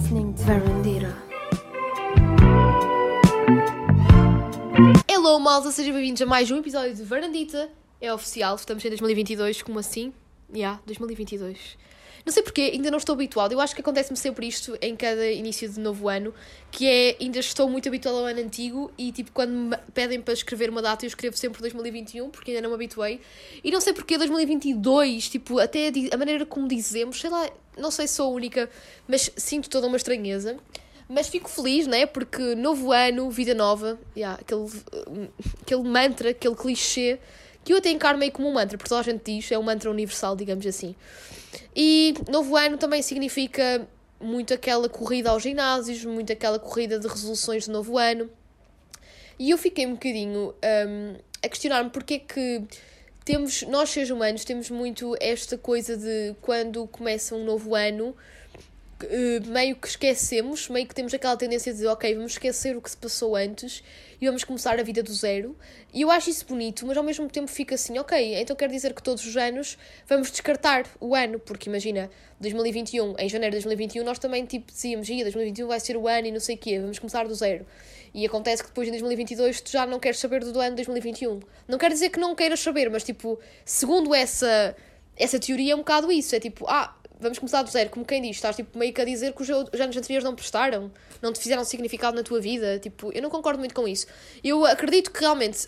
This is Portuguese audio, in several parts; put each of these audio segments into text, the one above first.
listening to Verandira. Hello, malta, sejam bem-vindos a mais um episódio de Varandita. É oficial, estamos em 2022, como assim? Yeah, 2022. Não sei porquê, ainda não estou habituado. Eu acho que acontece-me sempre isto em cada início de novo ano, que é, ainda estou muito habituado ao ano antigo e, tipo, quando me pedem para escrever uma data, eu escrevo sempre 2021, porque ainda não me habituei. E não sei porquê 2022, tipo, até a, maneira como dizemos, sei lá, não sei se sou a única, mas sinto toda uma estranheza. Mas fico feliz, né? Porque novo ano, vida nova, yeah, aquele, uh, aquele mantra, aquele clichê, que eu até encaro meio como um mantra, porque toda a gente diz, é um mantra universal, digamos assim. E novo ano também significa muito aquela corrida aos ginásios, muito aquela corrida de resoluções de novo ano. E eu fiquei um bocadinho hum, a questionar-me porque é que temos, nós seres humanos, temos muito esta coisa de quando começa um novo ano, meio que esquecemos, meio que temos aquela tendência de dizer, ok, vamos esquecer o que se passou antes e vamos começar a vida do zero. E eu acho isso bonito, mas ao mesmo tempo fica assim, ok, então quer dizer que todos os anos vamos descartar o ano, porque imagina, 2021, em janeiro de 2021, nós também tipo dizíamos, ia, 2021 vai ser o ano e não sei o quê, vamos começar do zero. E acontece que depois em 2022 tu já não queres saber do ano de 2021. Não quer dizer que não queiras saber, mas tipo, segundo essa, essa teoria é um bocado isso, é tipo, ah, vamos começar do zero, como quem diz, estás tipo meio que a dizer que os os anos anteriores não prestaram, não te fizeram significado na tua vida, tipo, eu não concordo muito com isso. Eu acredito que realmente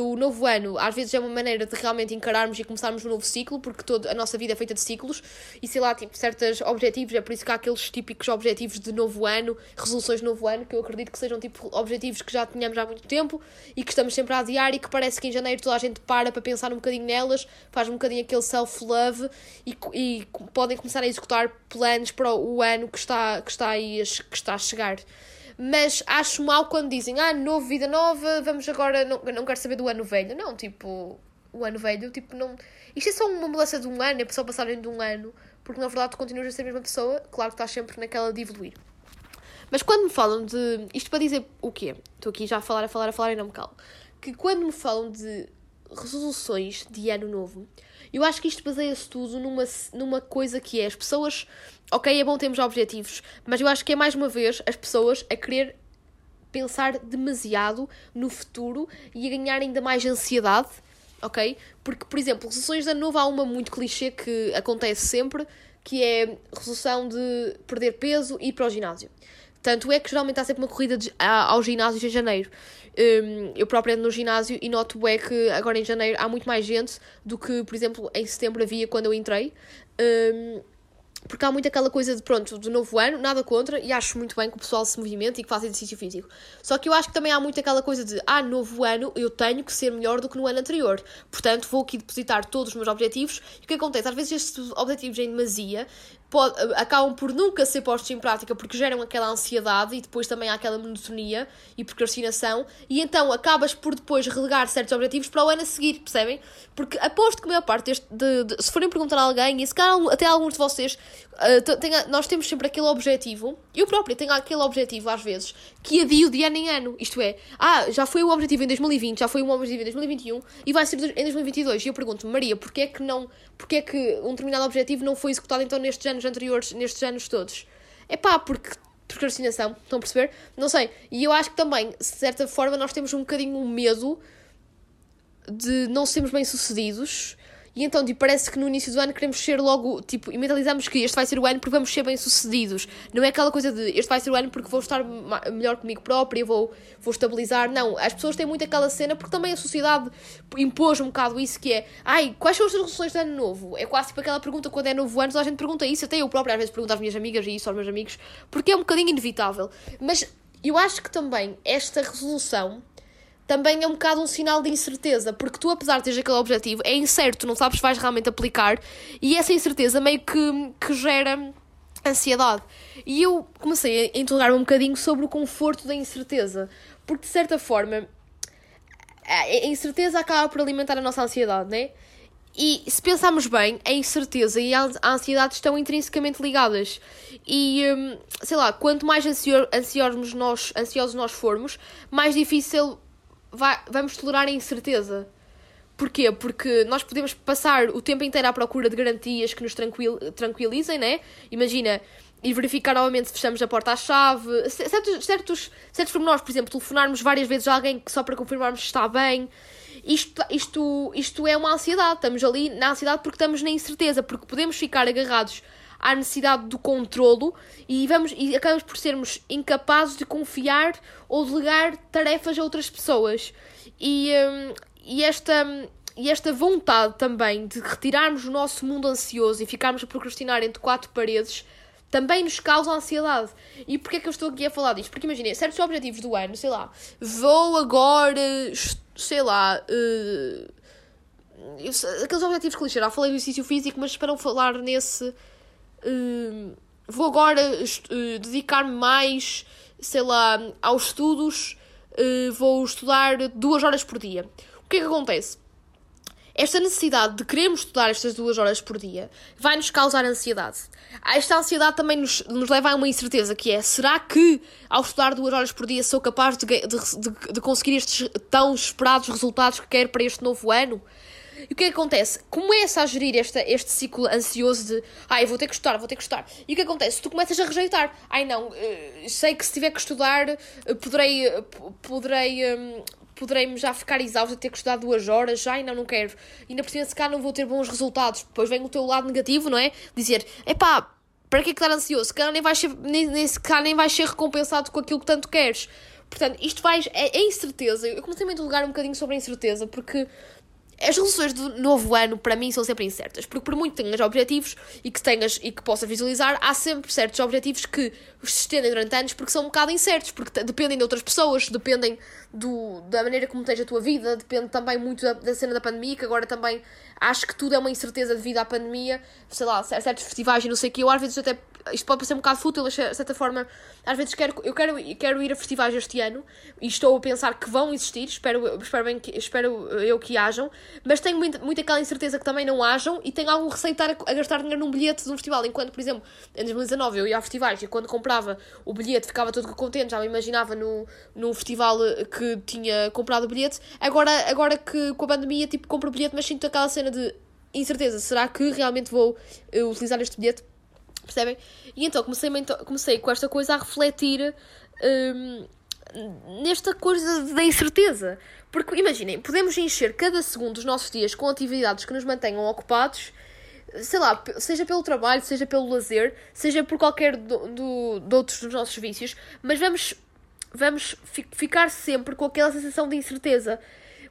o novo ano às vezes é uma maneira de realmente encararmos e começarmos um novo ciclo, porque toda a nossa vida é feita de ciclos, e sei lá, tipo, certos objetivos, é por isso que há aqueles típicos objetivos de novo ano, resoluções de novo ano, que eu acredito que sejam tipo objetivos que já tínhamos há muito tempo e que estamos sempre a adiar e que parece que em janeiro toda a gente para para pensar um bocadinho nelas, faz um bocadinho aquele self-love e, e co- podem começar a executar planos para o ano que está, que está aí que está a chegar. Mas acho mal quando dizem, ah, novo, vida nova, vamos agora, não, não quero saber do ano velho. Não, tipo, o ano velho, tipo, não. Isto é só uma mudança de um ano, é só passagem de um ano, porque na verdade tu continuas a ser a mesma pessoa, claro que estás sempre naquela de evoluir. Mas quando me falam de. Isto para dizer o quê? Estou aqui já a falar, a falar, a falar e não me calo. Que quando me falam de resoluções de ano novo, eu acho que isto baseia-se tudo numa, numa coisa que é as pessoas. Ok, é bom termos objetivos, mas eu acho que é mais uma vez as pessoas a querer pensar demasiado no futuro e a ganhar ainda mais ansiedade, ok? Porque, por exemplo, resoluções de ano novo há uma muito clichê que acontece sempre, que é resolução de perder peso e ir para o ginásio. Tanto é que geralmente há sempre uma corrida de, a, aos ginásios em janeiro. Hum, eu próprio ando no ginásio e noto é que agora em janeiro há muito mais gente do que, por exemplo, em setembro havia quando eu entrei. Hum, porque há muito aquela coisa de, pronto, do novo ano, nada contra, e acho muito bem que o pessoal se movimente e que faça exercício físico. Só que eu acho que também há muito aquela coisa de, ah, novo ano, eu tenho que ser melhor do que no ano anterior. Portanto, vou aqui depositar todos os meus objetivos. E o que acontece? Às vezes estes objetivos em demasia pode, acabam por nunca ser postos em prática porque geram aquela ansiedade e depois também há aquela monotonia e procrastinação. E então acabas por depois relegar certos objetivos para o ano a seguir, percebem? Porque aposto que a maior parte deste, de, de- se forem perguntar a alguém, e se calhar até alguns de vocês, uh, nós temos sempre aquele objetivo, eu própria tenho aquele objetivo às vezes, que adio de ano em ano. Isto é, ah, já foi um objetivo em 2020, já foi um objetivo em 2021 e vai ser em 2022. E eu pergunto, Maria, porquê é que não, porquê é que um determinado objetivo não foi executado então nestes anos anteriores, nestes anos todos? É pá, porque procrastinação, estão a perceber? Não sei. E eu acho que também, de certa forma, nós temos um bocadinho um medo de não sermos bem sucedidos e então tipo, parece que no início do ano queremos ser logo tipo, e mentalizamos que este vai ser o ano porque vamos ser bem sucedidos não é aquela coisa de este vai ser o ano porque vou estar melhor comigo própria vou, vou estabilizar, não, as pessoas têm muito aquela cena porque também a sociedade impôs um bocado isso que é, ai, quais são as resoluções de ano novo? É quase tipo aquela pergunta quando é novo ano, a gente pergunta isso, até eu própria às vezes pergunto às minhas amigas e isso aos meus amigos, porque é um bocadinho inevitável. Mas eu acho que também esta resolução também é um bocado um sinal de incerteza, porque tu, apesar de teres aquele objetivo, é incerto, não sabes se vais realmente aplicar, e essa incerteza meio que, que gera ansiedade. E eu comecei a interrogar-me um bocadinho sobre o conforto da incerteza, porque de certa forma a incerteza acaba por alimentar a nossa ansiedade, né? E se pensarmos bem, a incerteza e a ansiedade estão intrinsecamente ligadas. E, hum, sei lá, quanto mais ansio ansiosos, nós, ansiosos nós formos, mais difícil vai, vamos tolerar a incerteza. Porquê? Porque nós podemos passar o tempo inteiro à procura de garantias que nos tranquil tranquilizem, né? Imagina, e verificar novamente se fechamos a porta à chave, certos, certos, certos pormenores, por exemplo, telefonarmos várias vezes a alguém só para confirmarmos se está bem. Isto, isto, isto é uma ansiedade, estamos ali na ansiedade porque estamos na incerteza, porque podemos ficar agarrados à necessidade do controlo e, vamos, e acabamos por sermos incapazes de confiar ou delegar tarefas a outras pessoas. E, hum, e esta, e esta vontade também de retirarmos o nosso mundo ansioso e ficarmos a procrastinar entre quatro paredes também nos causa ansiedade. E porquê é que eu estou aqui a falar disto? Porque imaginem, certos objetivos do ano, sei lá, vou agora, sei lá, uh, aqueles objetivos clichê, já falei do exercício físico, mas para não falar nesse, uh, vou agora uh, dedicar-me mais, sei lá, aos estudos, vou estudar duas horas por dia o que é que acontece? Esta necessidade de querermos estudar estas duas horas por dia vai nos causar ansiedade. Esta ansiedade também nos, nos leva a uma incerteza que é: será que ao estudar duas horas por dia sou capaz de, de, de, de conseguir estes tão esperados resultados que quero para este novo ano? E o que é que acontece? Começa a gerir esta, este ciclo ansioso de ai, vou ter que estudar, vou ter que estudar. E o que acontece? Tu começas a rejeitar. Ai não, eh, sei que se tiver que estudar eh, poderei, eh, poderei hum, poderei-me já ficar exausto de ter que estudar duas horas, já ainda não quero. Ainda por cima, se cá não vou ter bons resultados. Depois vem o teu lado negativo, não é? Dizer, epá, para que é que estar ansioso? Se cá nem vais ser, nem, se cá nem vais ser recompensado com aquilo que tanto queres. Portanto, isto vai, é, é incerteza. Eu comecei a me interrogar um bocadinho sobre a incerteza, porque as resoluções do novo ano, para mim, são sempre incertas. Porque, por muito que tenhas objetivos e que tenhas e que possa visualizar, há sempre certos objetivos que se estendem durante anos porque são um bocado incertos, porque dependem de outras pessoas, dependem do, da maneira como tens a tua vida, depende também muito da, da, cena da pandemia, que agora também acho que tudo é uma incerteza devido à pandemia. Sei lá, certos festivais e não sei o que. Eu, às vezes, até isto pode parecer um bocado fútil, de certa forma, às vezes quero, eu quero, quero ir a festivais este ano e estou a pensar que vão existir, espero, espero, bem que, espero eu que hajam, mas tenho muito, muito aquela incerteza que também não hajam e tenho algum receio de estar a, a gastar dinheiro num bilhete de um festival, enquanto, por exemplo, em 2019 eu ia a festivais e quando comprava o bilhete ficava todo contente, já me imaginava no, num festival que tinha comprado o bilhete, agora, agora que com a pandemia, tipo, compro o bilhete, mas sinto aquela cena de incerteza, será que realmente vou uh, utilizar este bilhete? Percebem? E então comecei, comecei com esta coisa a refletir hum, nesta coisa da incerteza. Porque imaginem, podemos encher cada segundo dos nossos dias com atividades que nos mantenham ocupados, sei lá, seja pelo trabalho, seja pelo lazer, seja por qualquer do, do, de outros dos nossos vícios, mas vamos, vamos fi ficar sempre com aquela sensação de incerteza.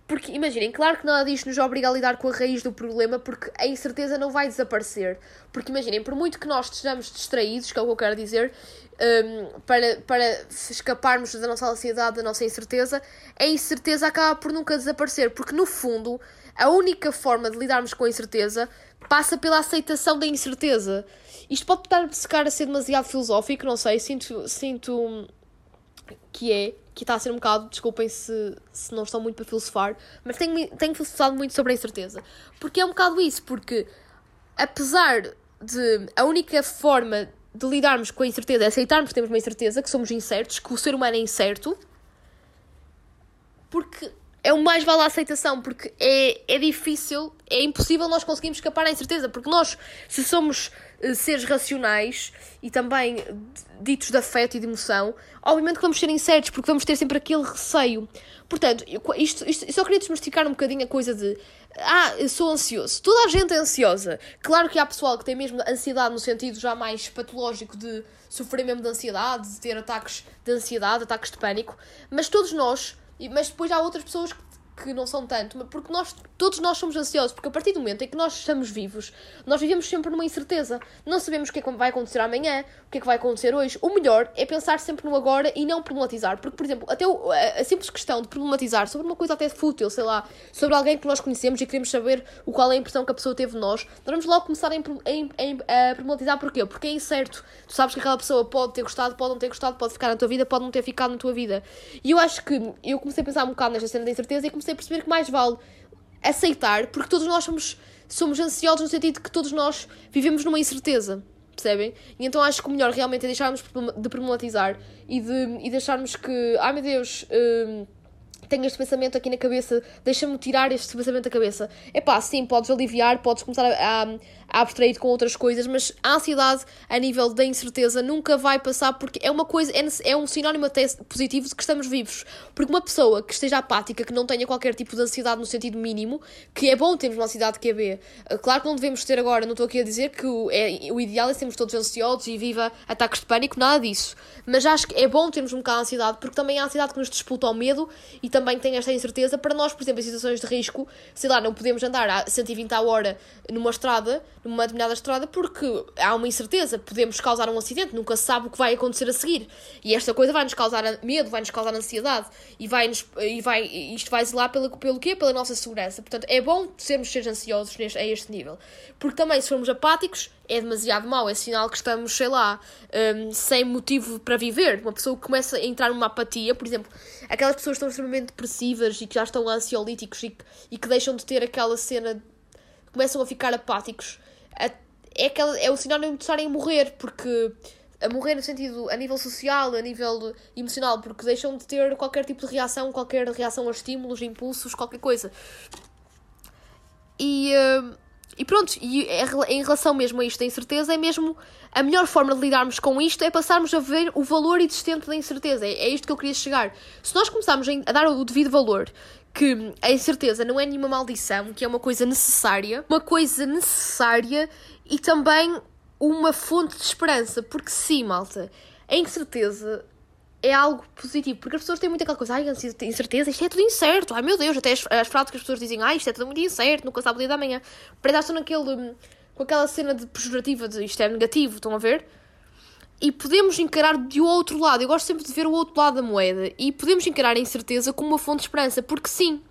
Porque imaginem, claro que nada disto nos obriga a lidar com a raiz do problema, porque a incerteza não vai desaparecer. Porque imaginem, por muito que nós estejamos distraídos, que é o que eu quero dizer, um, para, para escaparmos da nossa ansiedade, da nossa incerteza, a incerteza acaba por nunca desaparecer. Porque no fundo, a única forma de lidarmos com a incerteza passa pela aceitação da incerteza. Isto pode estar a ser demasiado filosófico, não sei, sinto, sinto que é que está a ser um bocado, desculpem se, se não estão muito para filosofar, mas tenho, tenho filosofado muito sobre a incerteza. Porque é um bocado isso, porque apesar de a única forma de lidarmos com a incerteza é aceitarmos que temos uma incerteza, que somos incertos, que o ser humano é incerto, porque é o mais vale a aceitação, porque é, é difícil, é impossível nós conseguirmos escapar à incerteza, porque nós, se somos uh, seres racionais e também ditos de afeto e de emoção, obviamente que vamos ser incertos, porque vamos ter sempre aquele receio. Portanto, isto, isto, só queria desmistificar um bocadinho a coisa de ah, sou ansioso. Toda a gente é ansiosa. Claro que há pessoal que tem mesmo ansiedade no sentido já mais patológico de sofrer mesmo de ansiedade, de ter ataques de ansiedade, ataques de pânico, mas todos nós mas depois há outras pessoas que que não são tanto, porque nós, todos nós somos ansiosos, porque a partir do momento em que nós estamos vivos, nós vivemos sempre numa incerteza. Não sabemos o que é que vai acontecer amanhã, o que é que vai acontecer hoje. O melhor é pensar sempre no agora e não problematizar, porque, por exemplo, até o, a, simples questão de problematizar sobre uma coisa até fútil, sei lá, sobre alguém que nós conhecemos e queremos saber o qual é a impressão que a pessoa teve de nós, nós vamos logo começar a, a, a problematizar porquê? Porque é incerto. Tu sabes que aquela pessoa pode ter gostado, pode não ter gostado, pode ficar na tua vida, pode não ter ficado na tua vida. E eu acho que eu comecei a pensar um bocado nesta cena da incerteza e comecei a perceber que mais vale aceitar, porque todos nós somos, somos ansiosos no sentido que todos nós vivemos numa incerteza. Percebem? E então acho que o melhor realmente é deixarmos de problematizar e de e deixarmos que, ai meu Deus, hum, tenho este pensamento aqui na cabeça, deixa-me tirar este pensamento da cabeça. É pá, sim, podes aliviar, podes começar a, a, a abstrair com outras coisas, mas a ansiedade a nível da incerteza nunca vai passar porque é uma coisa, é, é um sinónimo até positivo de que estamos vivos. Porque uma pessoa que esteja apática, que não tenha qualquer tipo de ansiedade no sentido mínimo, que é bom termos uma ansiedade que é B. Claro que não devemos ter agora, não estou aqui a dizer que o, é, o ideal é sermos todos ansiosos e viva ataques de pânico, nada disso. Mas acho que é bom termos um bocado de ansiedade, porque também a ansiedade que nos disputa ao medo e também tem esta incerteza. Para nós, por exemplo, em situações de risco, sei lá, não podemos andar a 120 a hora numa estrada, numa determinada estrada, porque há uma incerteza. Podemos causar um acidente, nunca se sabe o que vai acontecer a seguir. E esta coisa vai nos causar medo, vai nos causar ansiedade e, vai -nos, e vai, isto vai zelar pelo, pelo quê? Pela nossa segurança. Portanto, é bom sermos seres ansiosos neste, a este nível. Porque também, se formos apáticos, é demasiado mau, é sinal que estamos, sei lá, um, sem motivo para viver. Uma pessoa que começa a entrar numa apatia, por exemplo, aquelas pessoas que estão extremamente depressivas e que já estão ansiolíticos e que, e que deixam de ter aquela cena, começam a ficar apáticos, é, aquela, é o sinónimo de estarem a morrer, porque a morrer no sentido a nível social, a nível emocional, porque deixam de ter qualquer tipo de reação, qualquer reação a estímulos, impulsos, qualquer coisa. E. Uh, e pronto, e é em relação mesmo a isto da incerteza, é mesmo a melhor forma de lidarmos com isto é passarmos a ver o valor existente da incerteza. É, é isto que eu queria chegar. Se nós começarmos a dar o devido valor, que a incerteza não é nenhuma maldição, que é uma coisa necessária, uma coisa necessária e também uma fonte de esperança. Porque sim, malta, a incerteza é algo positivo, porque as pessoas têm muita aquela coisa, ai, incerteza, isto é tudo incerto, ai meu Deus, até as, as frases que as pessoas dizem, ai, isto é tudo muito incerto, nunca sabe o dia da manhã. Parece estar naquele, com aquela cena de pejorativa de isto é negativo, estão a ver? E podemos encarar de outro lado, eu gosto sempre de ver o outro lado da moeda, e podemos encarar a incerteza como uma fonte de esperança, porque sim,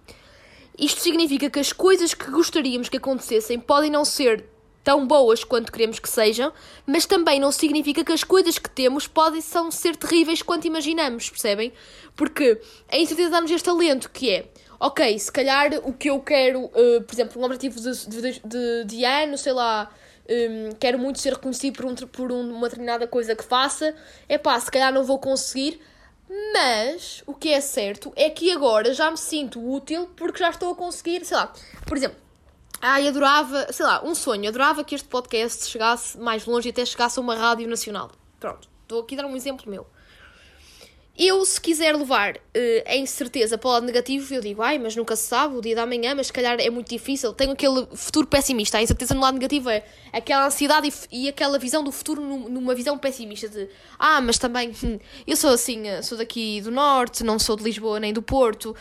isto significa que as coisas que gostaríamos que acontecessem podem não ser tão boas quanto queremos que sejam, mas também não significa que as coisas que temos podem são ser terríveis quanto imaginamos, percebem? Porque a incerteza dá-nos este talento que é, ok, se calhar o que eu quero, uh, por exemplo, um objetivo de, de, de, de ano, sei lá, um, quero muito ser reconhecido por, um, por uma determinada coisa que faça, é pá, se calhar não vou conseguir, mas o que é certo é que agora já me sinto útil porque já estou a conseguir, sei lá, por exemplo, Ai, adorava, sei lá, um sonho, adorava que este podcast chegasse mais longe e até chegasse a uma rádio nacional. Pronto, estou aqui a dar um exemplo meu. Eu, se quiser levar uh, em certeza para o lado negativo, eu digo, ai, mas nunca se sabe, o dia da manhã, mas se calhar é muito difícil. Tenho aquele futuro pessimista. A incerteza no lado negativo é aquela ansiedade e, e aquela visão do futuro numa visão pessimista de, ah, mas também, hum, eu sou assim, eh, sou daqui do Norte, não sou de Lisboa nem do Porto,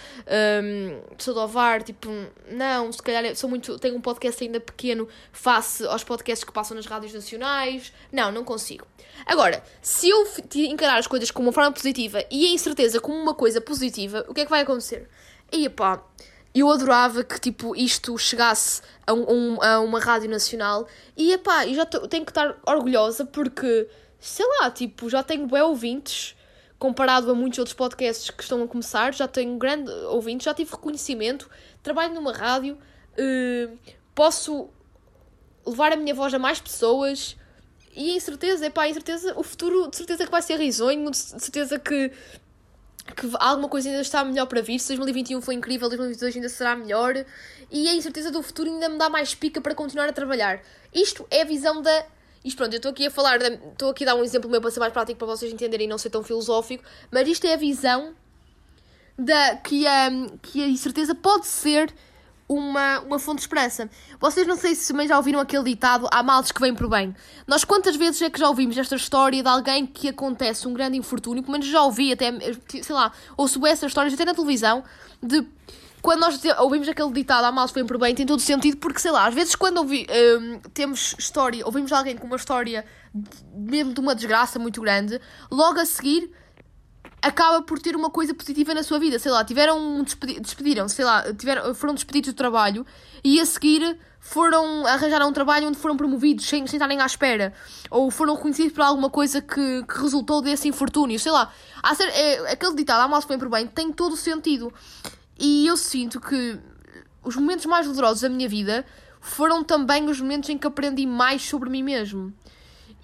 um, sou do Ovar, tipo, não, se calhar sou muito, tenho um podcast ainda pequeno face aos podcasts que passam nas rádios nacionais. Não, não consigo. Agora, se eu encarar as coisas como uma forma positiva e a incerteza como uma coisa positiva, o que é que vai acontecer? E pá, eu adorava que tipo isto chegasse a, um, a uma rádio nacional e pá, eu já tenho que estar orgulhosa porque, sei lá, tipo, já tenho bem ouvintes comparado a muitos outros podcasts que estão a começar, já tenho grande ouvintes, já tive reconhecimento, trabalho numa rádio, uh, posso levar a minha voz a mais pessoas, e a incerteza, epá, a incerteza, o futuro de certeza que vai ser risonho, de certeza que, que alguma coisa ainda está melhor para vir. Se 2021 foi incrível, 2022 ainda será melhor. E a incerteza do futuro ainda me dá mais pica para continuar a trabalhar. Isto é a visão da. Isto pronto, eu estou aqui a falar, estou aqui a dar um exemplo meu para ser mais prático para vocês entenderem e não ser tão filosófico, mas isto é a visão da que a, que a incerteza pode ser uma, uma fonte de esperança. Vocês não sei se também já ouviram aquele ditado: há males que vêm por bem. Nós quantas vezes é que já ouvimos esta história de alguém que acontece um grande infortúnio, pelo menos já ouvi até, sei lá, ouço essas histórias até na televisão, de quando nós ouvimos aquele ditado, há males vêm por bem, tem todo sentido, porque sei lá, às vezes quando ouvi, um, temos história, ouvimos alguém com uma história mesmo de uma desgraça muito grande, logo a seguir acaba por ter uma coisa positiva na sua vida. Sei lá, tiveram um despedi despediram, sei lá, tiveram, foram despedidos do trabalho e a seguir foram arranjar um trabalho onde foram promovidos sem, sem estarem à espera. Ou foram reconhecidos por alguma coisa que, que resultou desse infortúnio. Sei lá, há ser, é, aquele ditado, há mal se bem por bem, tem todo o sentido. E eu sinto que os momentos mais dolorosos da minha vida foram também os momentos em que aprendi mais sobre mim mesmo.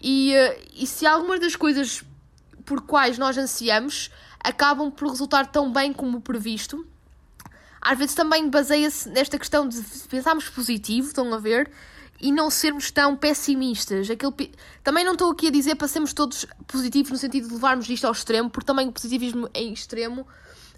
E, eh, e se algumas das coisas por quais nós ansiamos acabam por resultar tão bem como previsto, às vezes também baseia-se nesta questão de pensarmos positivo, estão a ver? E não sermos tão pessimistas. Aquele, também não estou aqui a dizer para sermos todos positivos no sentido de levarmos isto ao extremo, porque também o positivismo em extremo,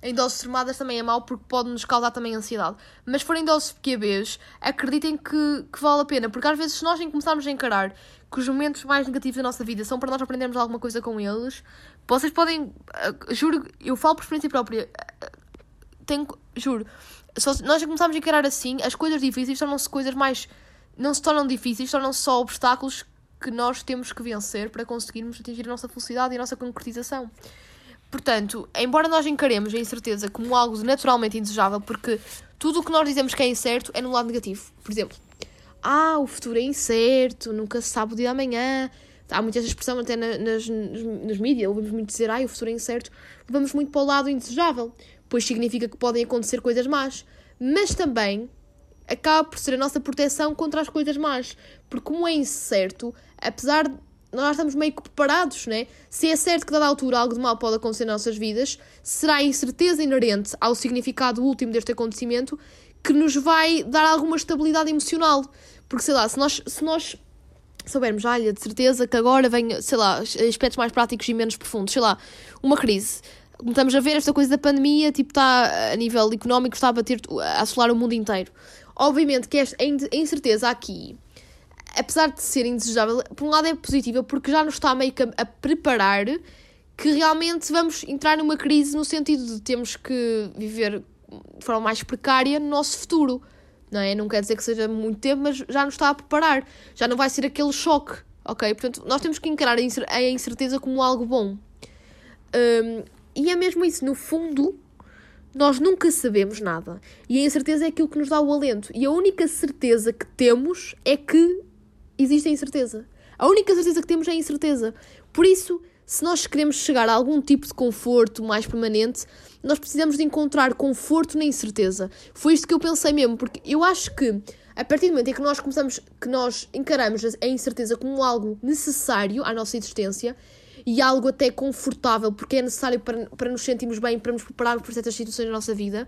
em doses extremadas, também é mau porque pode nos causar também ansiedade. Mas forem doses pequenas, acreditem que, que vale a pena, porque às vezes se nós começarmos a encarar que os momentos mais negativos da nossa vida são para nós aprendermos alguma coisa com eles, vocês podem. Uh, juro, eu falo por experiência própria. Uh, tenho, juro, se nós começarmos a encarar assim, as coisas difíceis tornam-se coisas mais. não se tornam difíceis, tornam-se só obstáculos que nós temos que vencer para conseguirmos atingir a nossa felicidade e a nossa concretização. Portanto, embora nós encaremos a incerteza como algo naturalmente indesejável, porque tudo o que nós dizemos que é incerto é no lado negativo. Por exemplo, ah, o futuro é incerto, nunca se sabe o dia de amanhã. Há muita essa expressão até nas, nas, nas mídias, ouvimos muito dizer, ah, o futuro é incerto. Vamos muito para o lado indesejável pois significa que podem acontecer coisas más. Mas também acaba por ser a nossa proteção contra as coisas más. Porque, como é incerto, apesar de nós estamos meio que preparados, né? Se é certo que, dada altura, algo de mal pode acontecer nas nossas vidas, será a incerteza inerente ao significado último deste acontecimento que nos vai dar alguma estabilidade emocional. Porque, sei lá, se nós, se nós soubermos, olha, de certeza que agora vem, sei lá, aspectos mais práticos e menos profundos, sei lá, uma crise estamos a ver, esta coisa da pandemia, tipo, está a nível económico, está a bater, a assolar o mundo inteiro. Obviamente que esta, incerteza aqui, apesar de ser indesejável, por um lado é positiva, porque já nos está meio que a preparar que realmente vamos entrar numa crise no sentido de termos que viver de forma mais precária no nosso futuro. Não é? Não quer dizer que seja muito tempo, mas já nos está a preparar. Já não vai ser aquele choque, ok? Portanto, nós temos que encarar a incerteza como algo bom. Um, e é mesmo isso, no fundo, nós nunca sabemos nada. E a incerteza é aquilo que nos dá o alento. E a única certeza que temos é que existe a incerteza. A única certeza que temos é a incerteza. Por isso, se nós queremos chegar a algum tipo de conforto mais permanente, nós precisamos de encontrar conforto na incerteza. Foi isto que eu pensei mesmo, porque eu acho que a partir do momento em que nós começamos, que nós encaramos a incerteza como algo necessário à nossa existência, e algo até confortável, porque é necessário para, para nos sentirmos bem, para nos prepararmos para certas situações da nossa vida,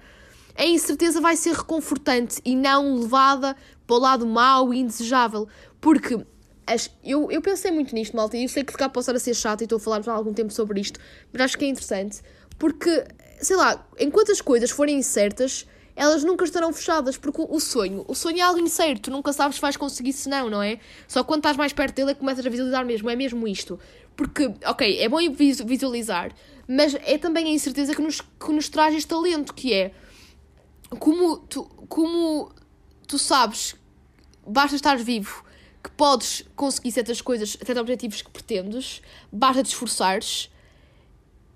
a incerteza vai ser reconfortante e não levada para o lado mau e indesejável. Porque as, eu, eu pensei muito nisto, malta, e eu sei que cá posso estar a ser chato e estou a falar há algum tempo sobre isto, mas acho que é interessante. Porque, sei lá, enquanto as coisas forem incertas, elas nunca estarão fechadas, porque o sonho, o sonho é algo incerto, nunca sabes se vais conseguir se não, não é? Só quando estás mais perto dele é que começas a visualizar mesmo, é mesmo isto. Porque, ok, é bom visualizar, mas é também a incerteza que nos, que nos traz este talento, que é como tu, como tu sabes, basta estar vivo, que podes conseguir certas coisas, certos objetivos que pretendes, basta te esforçares.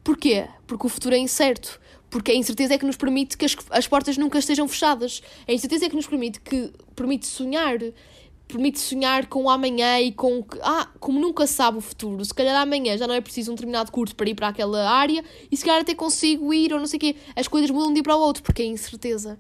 Porquê? Porque o futuro é incerto. Porque a incerteza é que nos permite que as, as portas nunca estejam fechadas. A incerteza é que nos permite que permite sonhar permite sonhar com o amanhã e com que, ah, como nunca sabe o futuro, se calhar amanhã já não é preciso um determinado curso para ir para aquela área e se calhar até consigo ir ou não sei o quê. As coisas mudam de um para o outro porque é incerteza.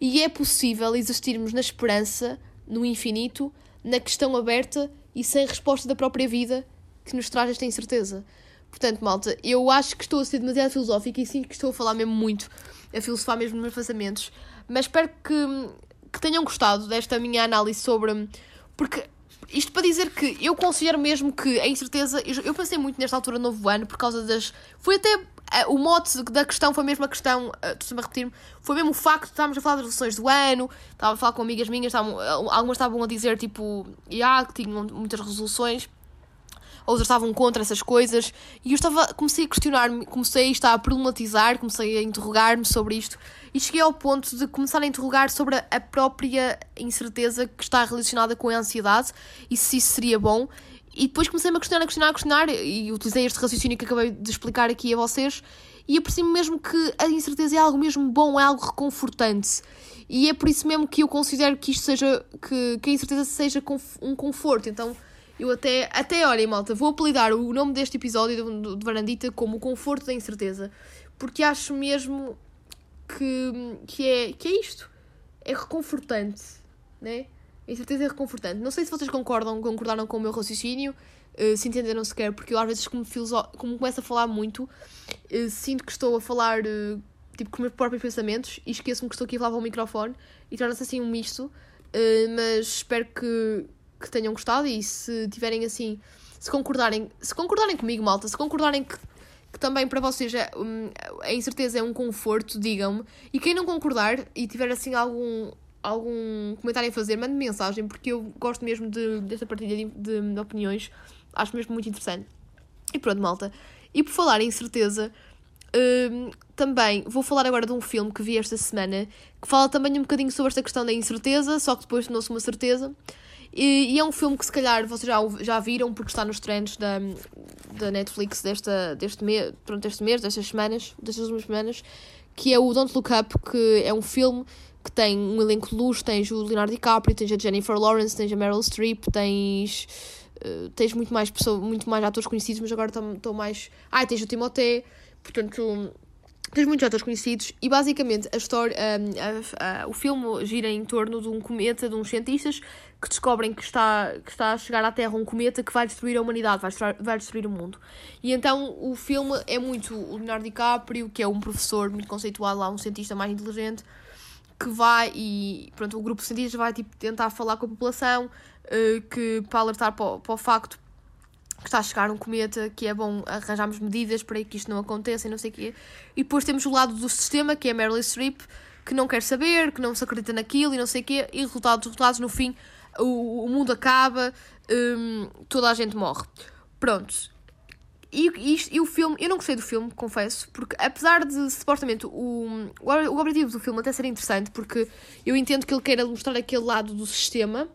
E é possível existirmos na esperança, no infinito, na questão aberta e sem resposta da própria vida que nos traz esta incerteza. Portanto, malta, eu acho que estou a ser demasiado filosófica e sim que estou a falar mesmo muito, a filosofar mesmo nos meus pensamentos, mas espero que, que tenham gostado desta minha análise sobre porque isto para dizer que eu considero mesmo que a incerteza. Eu, pensei muito nesta altura do novo ano por causa das. Foi até. Uh, o mote da questão foi mesmo a questão. Uh, Estou-me a repetir-me. Foi mesmo o facto de estarmos a falar das relações do ano. Estava a falar com amigas minhas. Estavam, algumas estavam a dizer tipo. Yeah, que tinham muitas resoluções outras estavam contra essas coisas, e eu estava, comecei a questionar-me, comecei a a problematizar, comecei a interrogar-me sobre isto, e cheguei ao ponto de começar a interrogar sobre a própria incerteza que está relacionada com a ansiedade, e se isso seria bom, e depois comecei-me a questionar, a questionar, a questionar, e utilizei este raciocínio que acabei de explicar aqui a vocês, e apercebi-me mesmo que a incerteza é algo mesmo bom, é algo reconfortante. E é por isso mesmo que eu considero que isto seja, que, que a incerteza seja um conforto. Então, eu até, até olhem, malta, vou apelidar o nome deste episódio de Varandita como o conforto da incerteza, porque acho mesmo que, que, é, que é isto. É reconfortante, né? Incerteza é reconfortante. Não sei se vocês concordam, concordaram com o meu raciocínio, uh, se entenderam sequer, porque eu às vezes, como, como começo a falar muito, uh, sinto que estou a falar uh, tipo, com os meus próprios pensamentos e esqueço-me que estou aqui a falar para o microfone e torna-se assim um misto. Mas espero que, que tenham gostado e se tiverem assim, se concordarem, se concordarem comigo, malta, se concordarem que, que também para vocês é, um, a incerteza é um conforto, digam-me. E quem não concordar e tiver assim algum, algum comentário a fazer, mande mensagem, porque eu gosto mesmo de, desta partilha de, de, de opiniões, acho mesmo muito interessante. E pronto, malta. E por falar em certeza, um, também vou falar agora de um filme que vi esta semana que fala também um bocadinho sobre esta questão da incerteza, só que depois tornou-se uma certeza. E, e, é um filme que se calhar vocês já, já viram porque está nos trends da, da Netflix desta, deste, mês, pronto, deste mês, destas semanas, destas últimas semanas, que é o Don't Look Up, que é um filme que tem um elenco de luz, tens o Leonardo DiCaprio, tens a Jennifer Lawrence, tens a Meryl Streep, tens uh, tens muito mais pessoas, muito mais atores conhecidos, mas agora estou mais. Ah, tens o Timothée, portanto tens muitos atores conhecidos e basicamente a história, a, o filme gira em torno de um cometa, de uns cientistas que descobrem que está, que está a chegar à Terra um cometa que vai destruir a humanidade, vai destruir, vai destruir o mundo. E então o filme é muito o Leonardo DiCaprio, que é um professor muito conceituado lá, um cientista mais inteligente, que vai e pronto, o grupo de cientistas vai tipo, tentar falar com a população uh, que, para alertar para o, para o facto que está a chegar um cometa, que é bom arranjarmos medidas para que isto não aconteça e não sei o quê. E depois temos o lado do sistema, que é a Meryl Streep, que não quer saber, que não se acredita naquilo e não sei o quê. E resultados, resultados no fim, o, o mundo acaba, um, toda a gente morre. Pronto. E, e, e, o filme, eu não gostei do filme, confesso, porque apesar de supostamente o, o objetivo do filme até ser interessante, porque eu entendo que ele queira mostrar aquele lado do sistema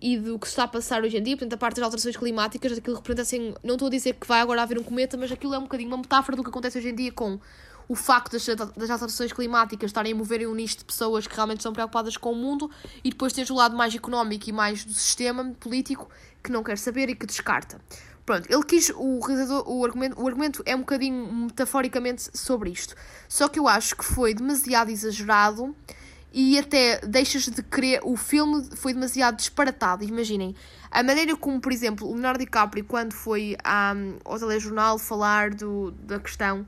e do que se está a passar hoje em dia, portanto, a parte das alterações climáticas, aquilo representa assim, não estou a dizer que vai agora haver um cometa, mas aquilo é um bocadinho uma metáfora do que acontece hoje em dia com o facto das, das alterações climáticas estarem a moverem um nicho de pessoas que realmente estão preocupadas com o mundo e depois tens o lado mais económico e mais do sistema político que não quer saber e que descarta. Pronto, ele quis, o realizador, o argumento, o argumento é um bocadinho metaforicamente sobre isto. Só que eu acho que foi demasiado exagerado e até deixas de querer. O filme foi demasiado disparatado. Imaginem, a maneira como, por exemplo, o Leonardo DiCaprio, quando foi um, ao telejornal falar do, da questão.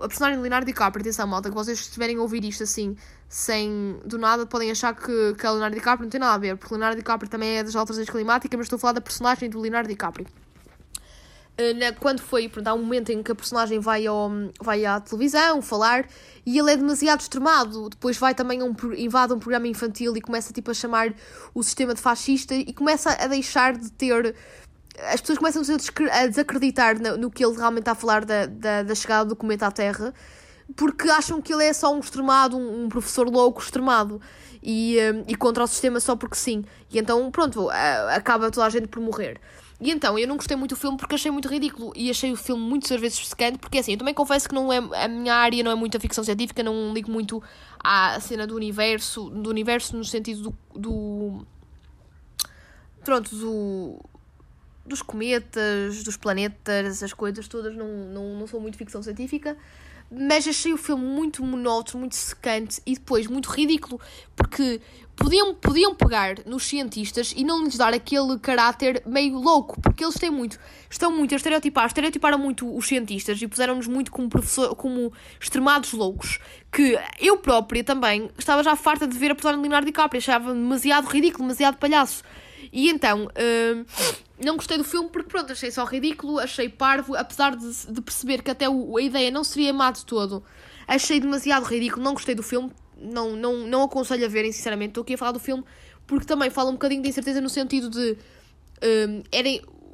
A personagem de Leonardo DiCaprio, atenção, malta, que vocês estiverem a ouvir isto assim, sem do nada, podem achar que, que a Leonardo DiCaprio não tem nada a ver, porque Leonardo DiCaprio também é das alterações climáticas, mas estou a falar da personagem do Leonardo DiCaprio. Eh, quando foi, pronto, há um momento em que a personagem vai, ao, vai à televisão falar e ele é demasiado extremado. Depois vai também um, invade um programa infantil e começa tipo, a chamar o sistema de fascista e começa a deixar de ter. As pessoas começam a desacreditar no, no que ele realmente está a falar da, da, da chegada do cometa à Terra porque acham que ele é só um extremado, um, um professor louco extremado e, um, e contra o sistema só porque sim. E então, pronto, acaba toda a gente por morrer. E então, eu não gostei muito do filme porque achei muito ridículo. E achei o filme muitas vezes secante, porque assim, eu também confesso que não é, a minha área não é muito a ficção científica, não ligo muito à cena do universo, do universo no sentido do, do pronto, do, dos cometas, dos planetas, essas coisas todas, não, não, não sou muito ficção científica mas achei o filme muito monótono, muito secante e depois muito ridículo, porque podiam, podiam pegar nos cientistas e não lhes dar aquele caráter meio louco, porque eles têm muito, estão muito a estereotipar, estereotiparam muito os cientistas e puseram-nos muito como, professor, como extremados loucos, que eu própria também estava já farta de ver a personagem de Leonardo DiCaprio, achava demasiado ridículo, demasiado palhaço. E então, uh, não gostei do filme porque, pronto, achei só ridículo, achei parvo, apesar de, de perceber que até o, a ideia não seria má de todo. Achei demasiado ridículo, não gostei do filme, não, não, não aconselho a verem, sinceramente. Estou aqui a falar do filme porque também fala um bocadinho de incerteza no sentido de. Um,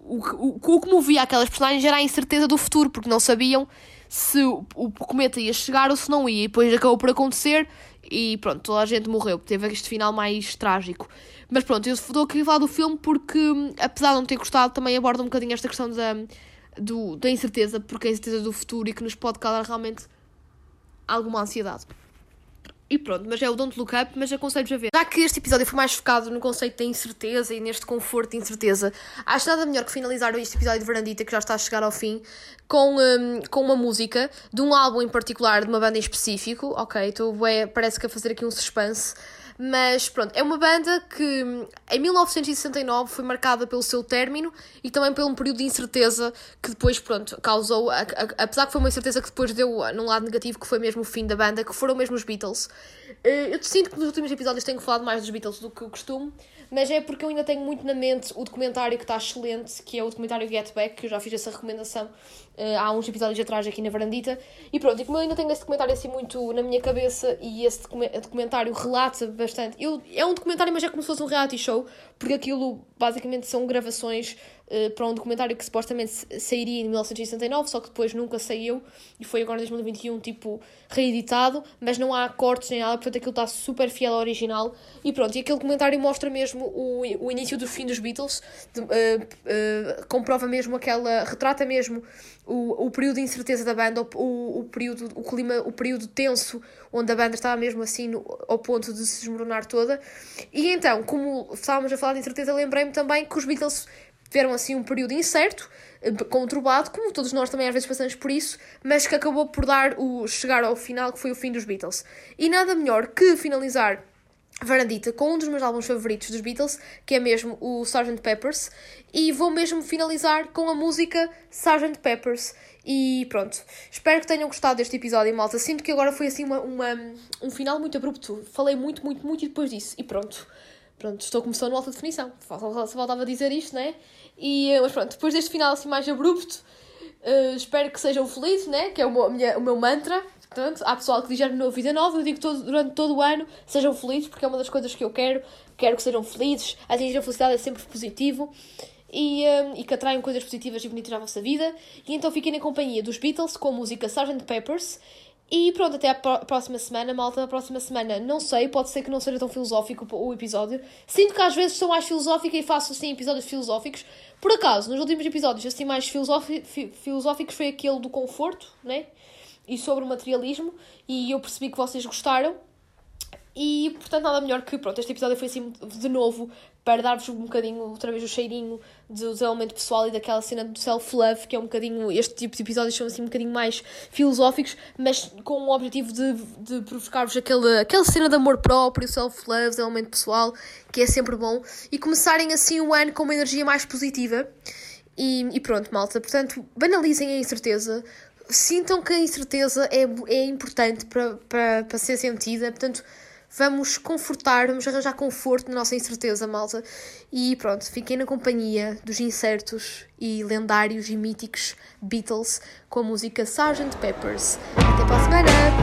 o, o, o que movia aquelas personagens era a incerteza do futuro, porque não sabiam se o, o cometa ia chegar ou se não ia. E depois acabou por acontecer e pronto, toda a gente morreu. Teve este final mais trágico. Mas pronto, eu estou aqui a falar do filme porque, apesar de não ter gostado, também aborda um bocadinho esta questão da, do, da incerteza, porque a incerteza do futuro e que nos pode causar realmente alguma ansiedade. E pronto, mas é o Don't Look Up, mas aconselho-vos a ver. Já que este episódio foi mais focado no conceito da incerteza e neste conforto de incerteza, acho nada melhor que finalizar este episódio de Verandita, que já está a chegar ao fim, com, um, com uma música de um álbum em particular, de uma banda em específico, ok? Então é, parece que a fazer aqui um suspense. Mas pronto, é uma banda que em 1969 foi marcada pelo seu término e também pelo um período de incerteza que depois, pronto, causou, a, a, apesar que foi uma incerteza que depois deu num lado negativo, que foi mesmo o fim da banda, que foram mesmo os Beatles. Eh, eu sinto que nos últimos episódios tenho falado mais dos Beatles do que o costume, mas é porque eu ainda tenho muito na mente o documentário que está excelente, que é o documentário Get Back, que eu já fiz essa recomendação uh, há uns episódios atrás aqui na Varandita. E pronto, e como eu ainda tenho esse documentário assim muito na minha cabeça e esse documentário relata bastante. Eu, é um documentário, mas é como se fosse um reality show, porque aquilo basicamente são gravações uh, para um documentário que supostamente sairia em 1969, só que depois nunca saiu e foi agora em 2021, tipo, reeditado, mas não há cortes nem nada, portanto aquilo está super fiel ao original. E pronto, e aquele documentário mostra mesmo o, o início do fim dos Beatles, de, uh, uh, comprova mesmo aquela. retrata mesmo o, o período de incerteza da banda, o, o, período, o clima, o período tenso, onde a banda estava mesmo assim no, ao ponto de se desmoronar toda. E então, como estávamos a falar de incerteza, lembrei-me também que os Beatles tiveram assim um período incerto, eh, conturbado, como todos nós também às vezes passamos por isso, mas que acabou por dar o chegar ao final, que foi o fim dos Beatles. E nada melhor que finalizar Varandita com um dos meus álbuns favoritos dos Beatles, que é mesmo o Sgt. Peppers, e vou mesmo finalizar com a música Sgt. Peppers. E pronto, espero que tenham gostado deste episódio, malta. Sinto que agora foi assim uma, uma, um final muito abrupto. Falei muito, muito, muito e depois disso. E pronto, pronto, estou começando alta definição. Faltava dizer isto, né? E, mas pronto, depois deste final assim mais abrupto, uh, espero que sejam felizes, né? Que é o meu, minha, o meu mantra. Portanto, há pessoal que diz ano novo, vida nova, eu digo todo, durante todo o ano, sejam felizes, porque é uma das coisas que eu quero. Quero que sejam felizes, atingir a felicidade é sempre positivo. E, um, e que atraiam coisas positivas e bonitas à vossa vida. E então fiquem na companhia dos Beatles com a música Sgt. Peppers. E pronto, até a próxima semana, malta. A próxima semana, não sei, pode ser que não seja tão filosófico o episódio. Sinto que às vezes sou mais filosófica e faço assim episódios filosóficos. Por acaso, nos últimos episódios assim mais filosóficos foi aquele do conforto, né? e sobre o materialismo e eu percebi que vocês gostaram e portanto nada melhor que pronto, este episódio foi assim de novo para dar-vos um bocadinho outra vez o cheirinho do desenvolvimento pessoal e daquela cena do self-love, que é um bocadinho, este tipo de episódios são assim um bocadinho mais filosóficos, mas com o objetivo de, de provocar-vos aquela, aquela cena de amor próprio, self-love, desenvolvimento pessoal, que é sempre bom, e começarem assim o ano com uma energia mais positiva. E, e pronto, malta. Portanto, banalizem a incerteza, sintam que a incerteza é, é importante para, para, para ser sentida, portanto, vamos confortar, vamos arranjar conforto na nossa incerteza, malta. E pronto, fiquem na companhia dos incertos e lendários e míticos Beatles com a música Sgt. Peppers. Até para a semana!